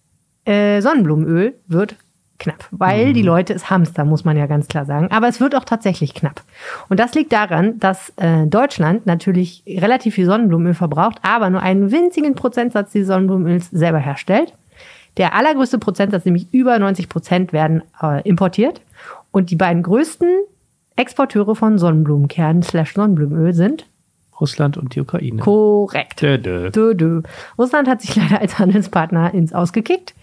äh, Sonnenblumenöl wird knapp, weil mhm. die Leute es hamster, muss man ja ganz klar sagen. Aber es wird auch tatsächlich knapp. Und das liegt daran, dass äh, Deutschland natürlich relativ viel Sonnenblumenöl verbraucht, aber nur einen winzigen Prozentsatz dieses Sonnenblumenöls selber herstellt. Der allergrößte Prozentsatz, nämlich über 90 Prozent, werden äh, importiert. Und die beiden größten Exporteure von Sonnenblumenkernen slash Sonnenblumenöl sind Russland und die Ukraine. Korrekt. Dö. Dö, dö. Russland hat sich leider als Handelspartner ins Ausgekickt.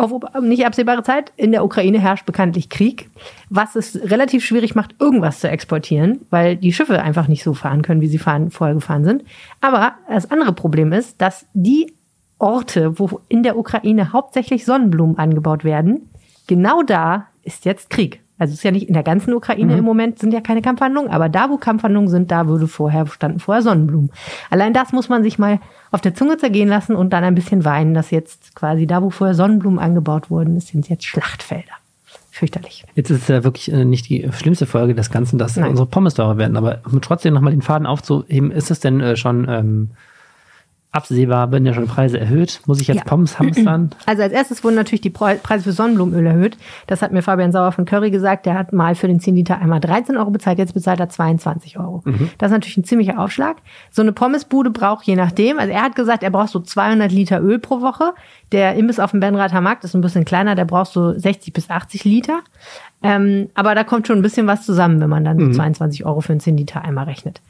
Auf nicht absehbare Zeit. In der Ukraine herrscht bekanntlich Krieg, was es relativ schwierig macht, irgendwas zu exportieren, weil die Schiffe einfach nicht so fahren können, wie sie fahren, vorher gefahren sind. Aber das andere Problem ist, dass die Orte, wo in der Ukraine hauptsächlich Sonnenblumen angebaut werden, genau da ist jetzt Krieg. Also es ist ja nicht in der ganzen Ukraine mhm. im Moment sind ja keine Kampfhandlungen, aber da, wo Kampfhandlungen sind, da würde vorher standen vorher Sonnenblumen. Allein das muss man sich mal auf der Zunge zergehen lassen und dann ein bisschen weinen, dass jetzt quasi da, wo vorher Sonnenblumen angebaut wurden, sind jetzt Schlachtfelder. Fürchterlich. Jetzt ist es ja wirklich äh, nicht die schlimmste Folge des Ganzen, dass Nein. unsere Pommes teurer werden, aber um trotzdem nochmal den Faden aufzuheben, ist es denn äh, schon ähm, absehbar, werden ja schon Preise erhöht. Muss ich jetzt ja. Pommes hamstern? Also als erstes wurden natürlich die Preise für Sonnenblumenöl erhöht. Das hat mir Fabian Sauer von Curry gesagt. Der hat mal für den 10 Liter einmal 13 Euro bezahlt, jetzt bezahlt er 22 Euro. Mhm. Das ist natürlich ein ziemlicher Aufschlag. So eine Pommesbude braucht je nachdem, also er hat gesagt, er braucht so 200 Liter Öl pro Woche. Der Imbiss auf dem Benrather Markt ist ein bisschen kleiner, der braucht so 60 bis 80 Liter. Ähm, aber da kommt schon ein bisschen was zusammen, wenn man dann mhm. 22 Euro für einen 10 Liter einmal rechnet.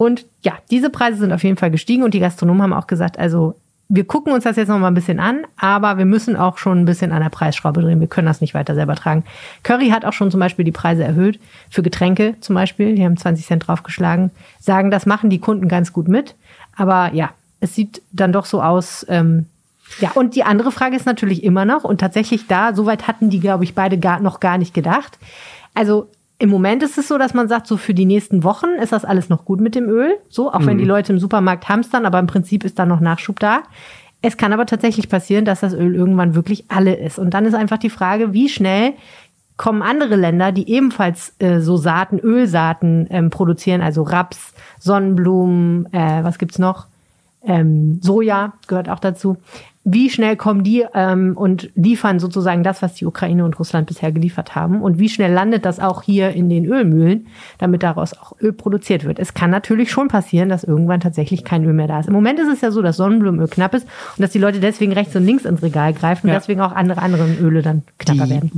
Und ja, diese Preise sind auf jeden Fall gestiegen und die Gastronomen haben auch gesagt, also wir gucken uns das jetzt noch mal ein bisschen an, aber wir müssen auch schon ein bisschen an der Preisschraube drehen. Wir können das nicht weiter selber tragen. Curry hat auch schon zum Beispiel die Preise erhöht. Für Getränke zum Beispiel, die haben 20 Cent draufgeschlagen. Sagen, das machen die Kunden ganz gut mit. Aber ja, es sieht dann doch so aus. Ähm, ja, und die andere Frage ist natürlich immer noch, und tatsächlich da, soweit hatten die, glaube ich, beide gar, noch gar nicht gedacht. Also im Moment ist es so, dass man sagt, so für die nächsten Wochen ist das alles noch gut mit dem Öl. So, auch mhm. wenn die Leute im Supermarkt hamstern, aber im Prinzip ist da noch Nachschub da. Es kann aber tatsächlich passieren, dass das Öl irgendwann wirklich alle ist. Und dann ist einfach die Frage, wie schnell kommen andere Länder, die ebenfalls äh, so Saaten, Ölsaaten ähm, produzieren, also Raps, Sonnenblumen, äh, was gibt's noch? Ähm, Soja gehört auch dazu wie schnell kommen die ähm, und liefern sozusagen das, was die Ukraine und Russland bisher geliefert haben? Und wie schnell landet das auch hier in den Ölmühlen, damit daraus auch Öl produziert wird? Es kann natürlich schon passieren, dass irgendwann tatsächlich kein Öl mehr da ist. Im Moment ist es ja so, dass Sonnenblumenöl knapp ist und dass die Leute deswegen rechts und links ins Regal greifen und ja. deswegen auch andere andere Öle dann knapper die, werden.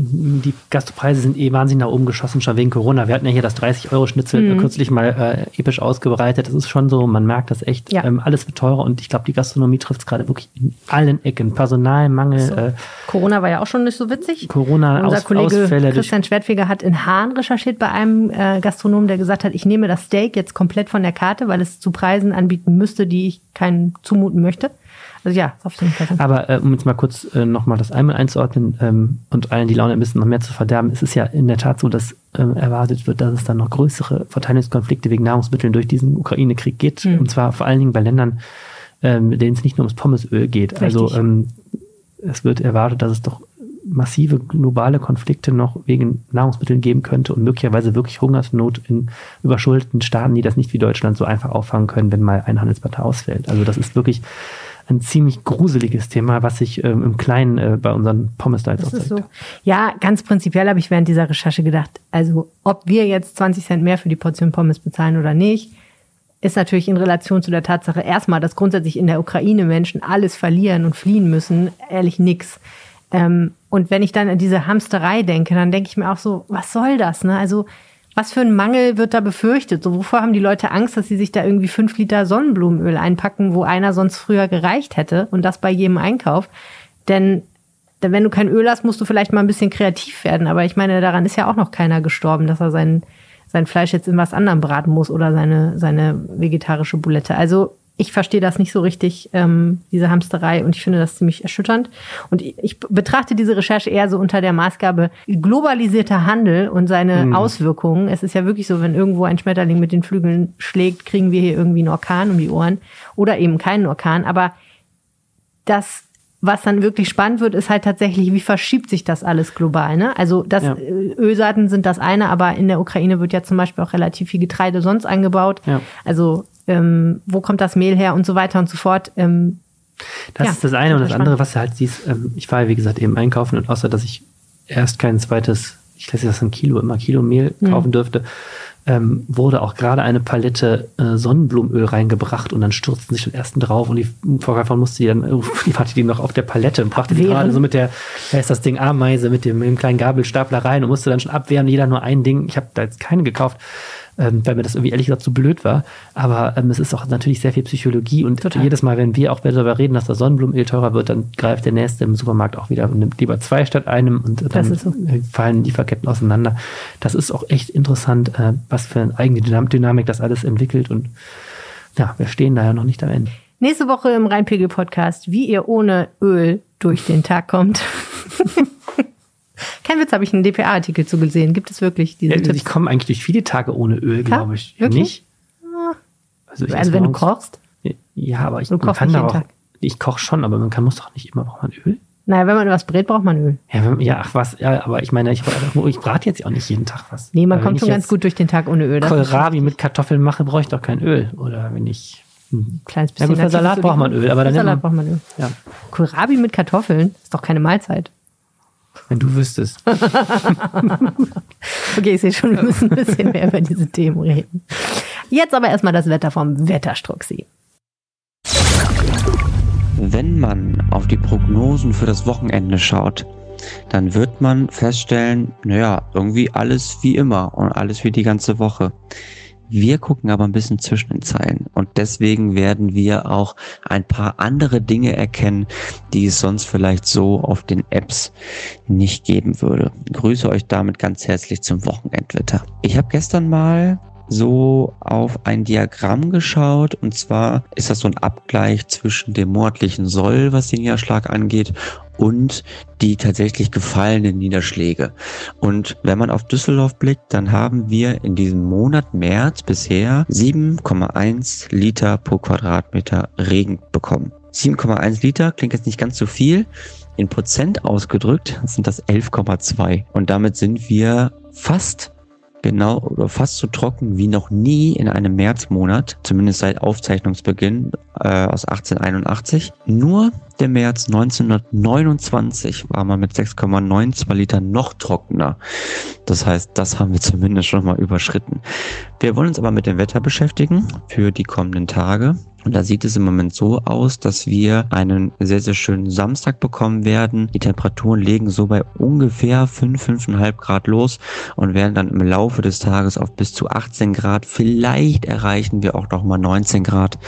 Die Gastropreise sind eh wahnsinnig nach oben geschossen, schon wegen Corona. Wir hatten ja hier das 30-Euro-Schnitzel mhm. kürzlich mal äh, episch ausgebreitet. Das ist schon so, man merkt das echt. Ja. Ähm, alles wird teurer und ich glaube, die Gastronomie trifft es gerade wirklich in allen Ecken. Personalmangel. So. Äh, Corona war ja auch schon nicht so witzig. Corona, Unser Aus, Kollege Ausfälle Christian Schwertfeger hat in Hahn recherchiert bei einem äh, Gastronomen, der gesagt hat, ich nehme das Steak jetzt komplett von der Karte, weil es zu Preisen anbieten müsste, die ich keinen zumuten möchte. Also ja, auf jeden Fall. Aber äh, um jetzt mal kurz äh, nochmal das einmal einzuordnen ähm, und allen die Laune ein bisschen noch mehr zu verderben, es ist ja in der Tat so, dass ähm, erwartet wird, dass es dann noch größere Verteilungskonflikte wegen Nahrungsmitteln durch diesen Ukraine-Krieg geht. Mhm. Und zwar vor allen Dingen bei Ländern, ähm, denen es nicht nur ums Pommesöl geht. Richtig. Also ähm, es wird erwartet, dass es doch massive globale Konflikte noch wegen Nahrungsmitteln geben könnte und möglicherweise wirklich Hungersnot in überschuldeten Staaten, die das nicht wie Deutschland so einfach auffangen können, wenn mal ein Handelspartner ausfällt. Also das ist wirklich ein ziemlich gruseliges Thema, was sich ähm, im Kleinen äh, bei unseren pommes da jetzt So. Ja, ganz prinzipiell habe ich während dieser Recherche gedacht, also ob wir jetzt 20 Cent mehr für die Portion Pommes bezahlen oder nicht, ist natürlich in Relation zu der Tatsache erstmal, dass grundsätzlich in der Ukraine Menschen alles verlieren und fliehen müssen, ehrlich nix. Ähm, und wenn ich dann an diese Hamsterei denke, dann denke ich mir auch so, was soll das? Ne? Also was für ein Mangel wird da befürchtet? So, wovor haben die Leute Angst, dass sie sich da irgendwie fünf Liter Sonnenblumenöl einpacken, wo einer sonst früher gereicht hätte und das bei jedem Einkauf? Denn, denn wenn du kein Öl hast, musst du vielleicht mal ein bisschen kreativ werden. Aber ich meine, daran ist ja auch noch keiner gestorben, dass er seinen sein Fleisch jetzt in was anderem braten muss oder seine, seine vegetarische Boulette. Also ich verstehe das nicht so richtig, ähm, diese Hamsterei, und ich finde das ziemlich erschütternd. Und ich betrachte diese Recherche eher so unter der Maßgabe globalisierter Handel und seine mhm. Auswirkungen. Es ist ja wirklich so, wenn irgendwo ein Schmetterling mit den Flügeln schlägt, kriegen wir hier irgendwie einen Orkan um die Ohren oder eben keinen Orkan. Aber das was dann wirklich spannend wird, ist halt tatsächlich, wie verschiebt sich das alles global. Ne? Also das ja. Äh, Ölsaaten sind das eine, aber in der Ukraine wird ja zum Beispiel auch relativ viel Getreide sonst angebaut. Ja. Also ähm, wo kommt das Mehl her und so weiter und so fort. Ähm, das ja, ist das eine und das spannend. andere, was du halt siehst, ähm, ich war ja wie gesagt eben einkaufen und außer dass ich erst kein zweites, ich lasse das ein Kilo, immer Kilo Mehl mhm. kaufen dürfte, ähm, wurde auch gerade eine Palette äh, Sonnenblumenöl reingebracht und dann stürzten sich den ersten drauf und die Verkäuferin musste die dann, uh, die hatte die noch auf der Palette und brachte die gerade so mit der, wer ist das Ding, Ameise mit dem, mit dem kleinen Gabelstapler rein und musste dann schon abwehren, jeder nur ein Ding. Ich habe da jetzt keine gekauft ähm, weil mir das irgendwie ehrlich gesagt zu so blöd war. Aber ähm, es ist auch natürlich sehr viel Psychologie und Total. jedes Mal, wenn wir auch darüber reden, dass das Sonnenblumenöl teurer wird, dann greift der Nächste im Supermarkt auch wieder und nimmt lieber zwei statt einem und dann so. fallen Lieferketten auseinander. Das ist auch echt interessant, äh, was für eine eigene Dynamik das alles entwickelt und ja, wir stehen da ja noch nicht am Ende. Nächste Woche im Rheinpegel-Podcast, wie ihr ohne Öl durch den Tag kommt. Kein Witz, habe ich einen DPA-Artikel zu gesehen. Gibt es wirklich diese ja, also Ich komme eigentlich durch viele Tage ohne Öl, glaube ich. Wirklich? Nicht? Also, also wenn du kochst? Ja, aber ich, kann da auch, ich koche schon, aber man kann, muss doch nicht immer, braucht man Öl? Naja, wenn man was brät, braucht man Öl. Ja, wenn, ja ach was, ja, aber ich meine, ich, ich brate jetzt auch nicht jeden Tag was. Nee, man kommt schon ganz gut durch den Tag ohne Öl. Kohlrabi mit Kartoffeln mache, brauche ich doch kein Öl. Oder wenn ich ein kleines bisschen. Ja gut, für Salat braucht man Öl, aber dann. Für Salat braucht man Öl. Ja. Kohlrabi mit Kartoffeln ist doch keine Mahlzeit. Wenn du wüsstest. okay, ich sehe schon, wir müssen ein bisschen mehr über diese Themen reden. Jetzt aber erstmal das Wetter vom Wetterstruxi. Wenn man auf die Prognosen für das Wochenende schaut, dann wird man feststellen, naja, irgendwie alles wie immer und alles wie die ganze Woche. Wir gucken aber ein bisschen zwischen den Zeilen und deswegen werden wir auch ein paar andere Dinge erkennen, die es sonst vielleicht so auf den Apps nicht geben würde. Ich grüße euch damit ganz herzlich zum Wochenendwetter. Ich habe gestern mal so auf ein Diagramm geschaut und zwar ist das so ein Abgleich zwischen dem monatlichen Soll, was den Niederschlag angeht, und die tatsächlich gefallenen Niederschläge. Und wenn man auf Düsseldorf blickt, dann haben wir in diesem Monat März bisher 7,1 Liter pro Quadratmeter Regen bekommen. 7,1 Liter klingt jetzt nicht ganz so viel. In Prozent ausgedrückt sind das 11,2. Und damit sind wir fast genau oder fast so trocken wie noch nie in einem Märzmonat, zumindest seit Aufzeichnungsbeginn äh, aus 1881. Nur der März 1929 war man mit 6,92 Litern noch trockener. Das heißt, das haben wir zumindest schon mal überschritten. Wir wollen uns aber mit dem Wetter beschäftigen für die kommenden Tage. Und da sieht es im Moment so aus, dass wir einen sehr, sehr schönen Samstag bekommen werden. Die Temperaturen legen so bei ungefähr 5, 5,5 Grad los und werden dann im Laufe des Tages auf bis zu 18 Grad. Vielleicht erreichen wir auch noch mal 19 Grad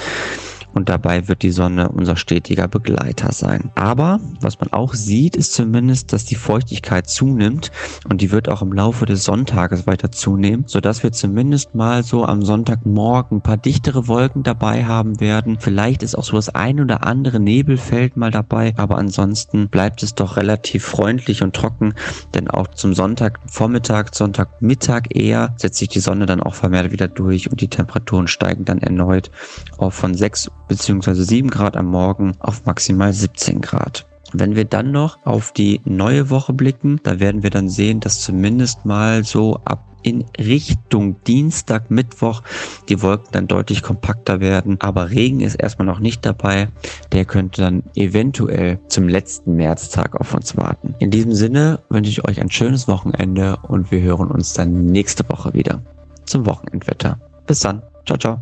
und dabei wird die Sonne unser stetiger Begleiter sein. Aber was man auch sieht, ist zumindest, dass die Feuchtigkeit zunimmt und die wird auch im Laufe des Sonntages weiter zunehmen, sodass wir zumindest mal so am Sonntagmorgen ein paar dichtere Wolken dabei haben werden. Vielleicht ist auch so das ein oder andere Nebelfeld mal dabei, aber ansonsten bleibt es doch relativ freundlich und trocken, denn auch zum Sonntagvormittag, Sonntagmittag eher setzt sich die Sonne dann auch vermehrt wieder durch und die Temperaturen steigen dann erneut auf von 6 bzw. 7 Grad am Morgen auf maximal 17 Grad. Wenn wir dann noch auf die neue Woche blicken, da werden wir dann sehen, dass zumindest mal so ab in Richtung Dienstag, Mittwoch die Wolken dann deutlich kompakter werden. Aber Regen ist erstmal noch nicht dabei. Der könnte dann eventuell zum letzten Märztag auf uns warten. In diesem Sinne wünsche ich euch ein schönes Wochenende und wir hören uns dann nächste Woche wieder zum Wochenendwetter. Bis dann. Ciao, ciao.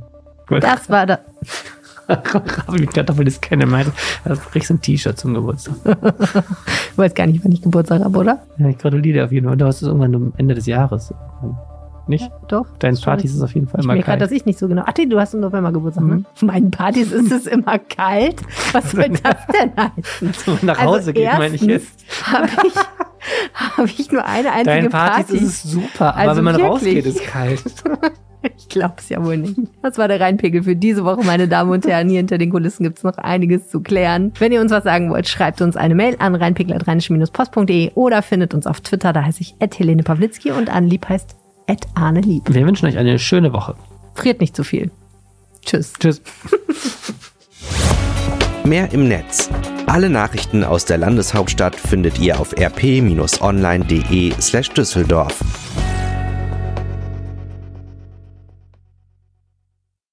Das war da. Kartoffeln ist keine Meinung. Da kriegst du ein T-Shirt zum Geburtstag. du weißt gar nicht, wann ich Geburtstag habe, oder? Ja, ich gratuliere dir auf jeden Fall. Du hast es irgendwann am Ende des Jahres. Nicht? Doch. Deinen Partys ist auf jeden Fall Ich immer kalt. dass ich nicht so genau. Ach, du hast im November Geburtstag, ne? Mhm. Auf meinen Partys ist es immer kalt. Was soll das denn heißen? Wenn man nach Hause geht, meine ich jetzt. Habe ich, hab ich nur eine einzige Deinen Partys Party. ist es super, aber Also wenn man wirklich? rausgeht, ist kalt. Ich glaube es ja wohl nicht. Das war der Rheinpegel für diese Woche, meine Damen und Herren. Hier hinter den Kulissen gibt's noch einiges zu klären. Wenn ihr uns was sagen wollt, schreibt uns eine Mail an rheinpegel.rheinische-post.de oder findet uns auf Twitter, da heiße ich Helene Pawlitzki und Anlieb heißt Arne Lieb. Wir wünschen euch eine schöne Woche. Friert nicht zu viel. Tschüss. Tschüss. Mehr im Netz. Alle Nachrichten aus der Landeshauptstadt findet ihr auf rp-online.de slash Düsseldorf.